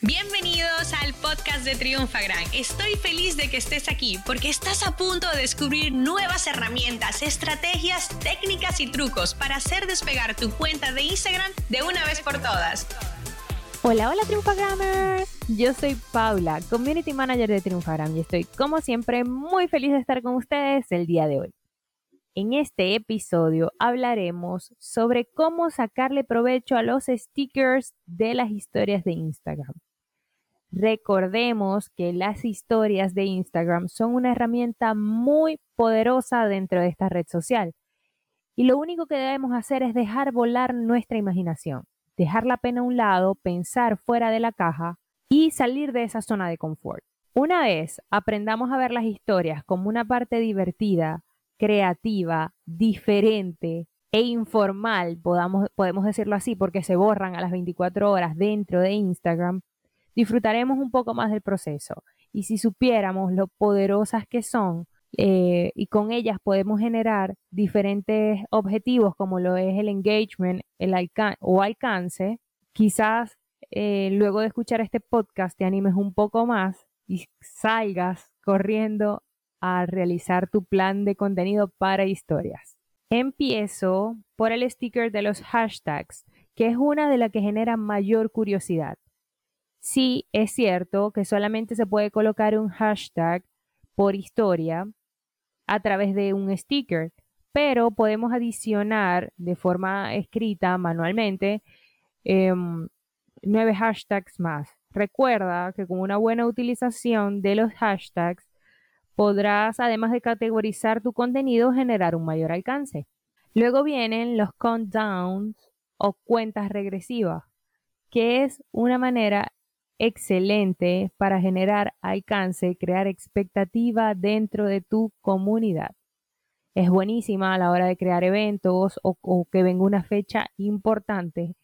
Bienvenidos al podcast de Triunfagram. Estoy feliz de que estés aquí porque estás a punto de descubrir nuevas herramientas, estrategias, técnicas y trucos para hacer despegar tu cuenta de Instagram de una vez por todas. Hola, hola Triunfagramers. Yo soy Paula, Community Manager de Triunfagram y estoy como siempre muy feliz de estar con ustedes el día de hoy. En este episodio hablaremos sobre cómo sacarle provecho a los stickers de las historias de Instagram. Recordemos que las historias de Instagram son una herramienta muy poderosa dentro de esta red social. Y lo único que debemos hacer es dejar volar nuestra imaginación, dejar la pena a un lado, pensar fuera de la caja y salir de esa zona de confort. Una vez aprendamos a ver las historias como una parte divertida, creativa, diferente e informal, podamos, podemos decirlo así, porque se borran a las 24 horas dentro de Instagram, disfrutaremos un poco más del proceso. Y si supiéramos lo poderosas que son, eh, y con ellas podemos generar diferentes objetivos como lo es el engagement el o alcance, quizás eh, luego de escuchar este podcast te animes un poco más y salgas corriendo a realizar tu plan de contenido para historias. Empiezo por el sticker de los hashtags, que es una de las que genera mayor curiosidad. Sí, es cierto que solamente se puede colocar un hashtag por historia a través de un sticker, pero podemos adicionar de forma escrita manualmente em, nueve hashtags más. Recuerda que con una buena utilización de los hashtags podrás, además de categorizar tu contenido, generar un mayor alcance. Luego vienen los countdowns o cuentas regresivas, que es una manera excelente para generar alcance, crear expectativa dentro de tu comunidad. Es buenísima a la hora de crear eventos o, que venga una fecha importante,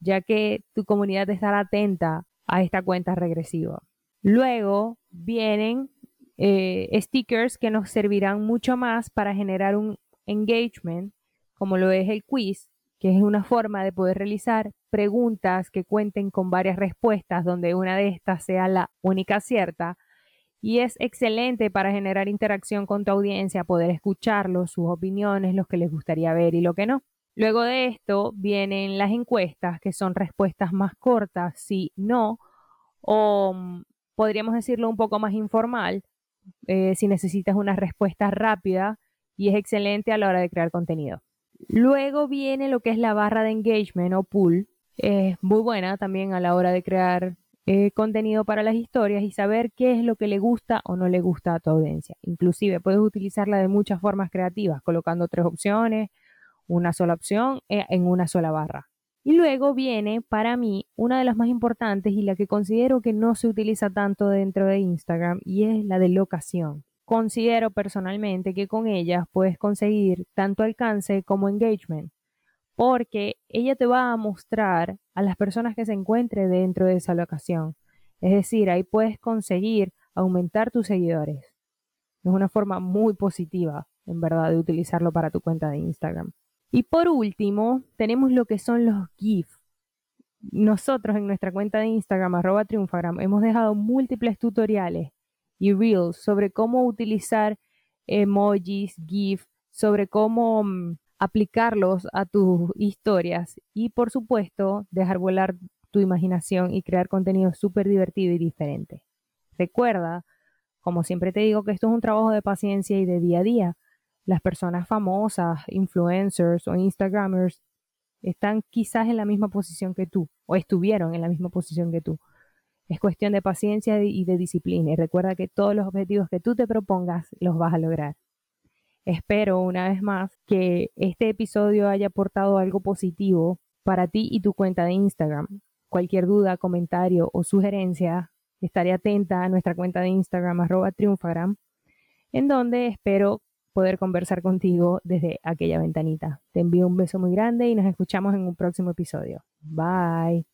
ya que tu comunidad estará atenta a esta cuenta regresiva. Luego vienen eh, stickers que nos servirán mucho más para generar un engagement, como lo es el quiz, que es una forma de poder realizar preguntas que cuenten con varias respuestas, donde una de estas sea la única cierta. Y es excelente para generar interacción con tu audiencia, poder escucharlos, sus opiniones, lo que les gustaría ver y lo que no. Luego de esto vienen las encuestas, que son respuestas más cortas, sí, no, o mm, podríamos decirlo un poco más informal, eh, si necesitas una respuesta rápida y es excelente a la hora de crear contenido. Luego viene lo que es la barra de engagement o pool. Es muy buena también a la hora de crear eh, contenido para las historias y saber qué es lo que le gusta o no le gusta a tu audiencia. Inclusive puedes utilizarla de muchas formas creativas, colocando tres opciones, una sola opción eh, en una sola barra. Y luego viene para mí una de las más importantes y la que considero que no se utiliza tanto dentro de Instagram y es la de locación. Considero personalmente que con ella puedes conseguir tanto alcance como engagement, porque ella te va a mostrar a las personas que se encuentren dentro de esa locación. Es decir, ahí puedes conseguir aumentar tus seguidores. Es una forma muy positiva, en verdad, de utilizarlo para tu cuenta de Instagram. Y por último, tenemos lo que son los GIF. Nosotros en nuestra cuenta de Instagram, arroba triunfagram, hemos dejado múltiples tutoriales y Reels sobre cómo utilizar emojis, GIF, sobre cómo mm, aplicarlos a tus historias y por supuesto dejar volar tu imaginación y crear contenido súper divertido y diferente. Recuerda, como siempre te digo, que esto es un trabajo de paciencia y de día a día. Las personas famosas, influencers o Instagramers están quizás en la misma posición que tú o estuvieron en la misma posición que tú. Es cuestión de paciencia y de disciplina y recuerda que todos los objetivos que tú te propongas los vas a lograr. Espero una vez más que este episodio haya aportado algo positivo para ti y tu cuenta de Instagram. Cualquier duda, comentario o sugerencia, estaré atenta a nuestra cuenta de Instagram arroba triunfagram, en donde espero poder conversar contigo desde aquella ventanita. Te envío un beso muy grande y nos escuchamos en un próximo episodio. Bye.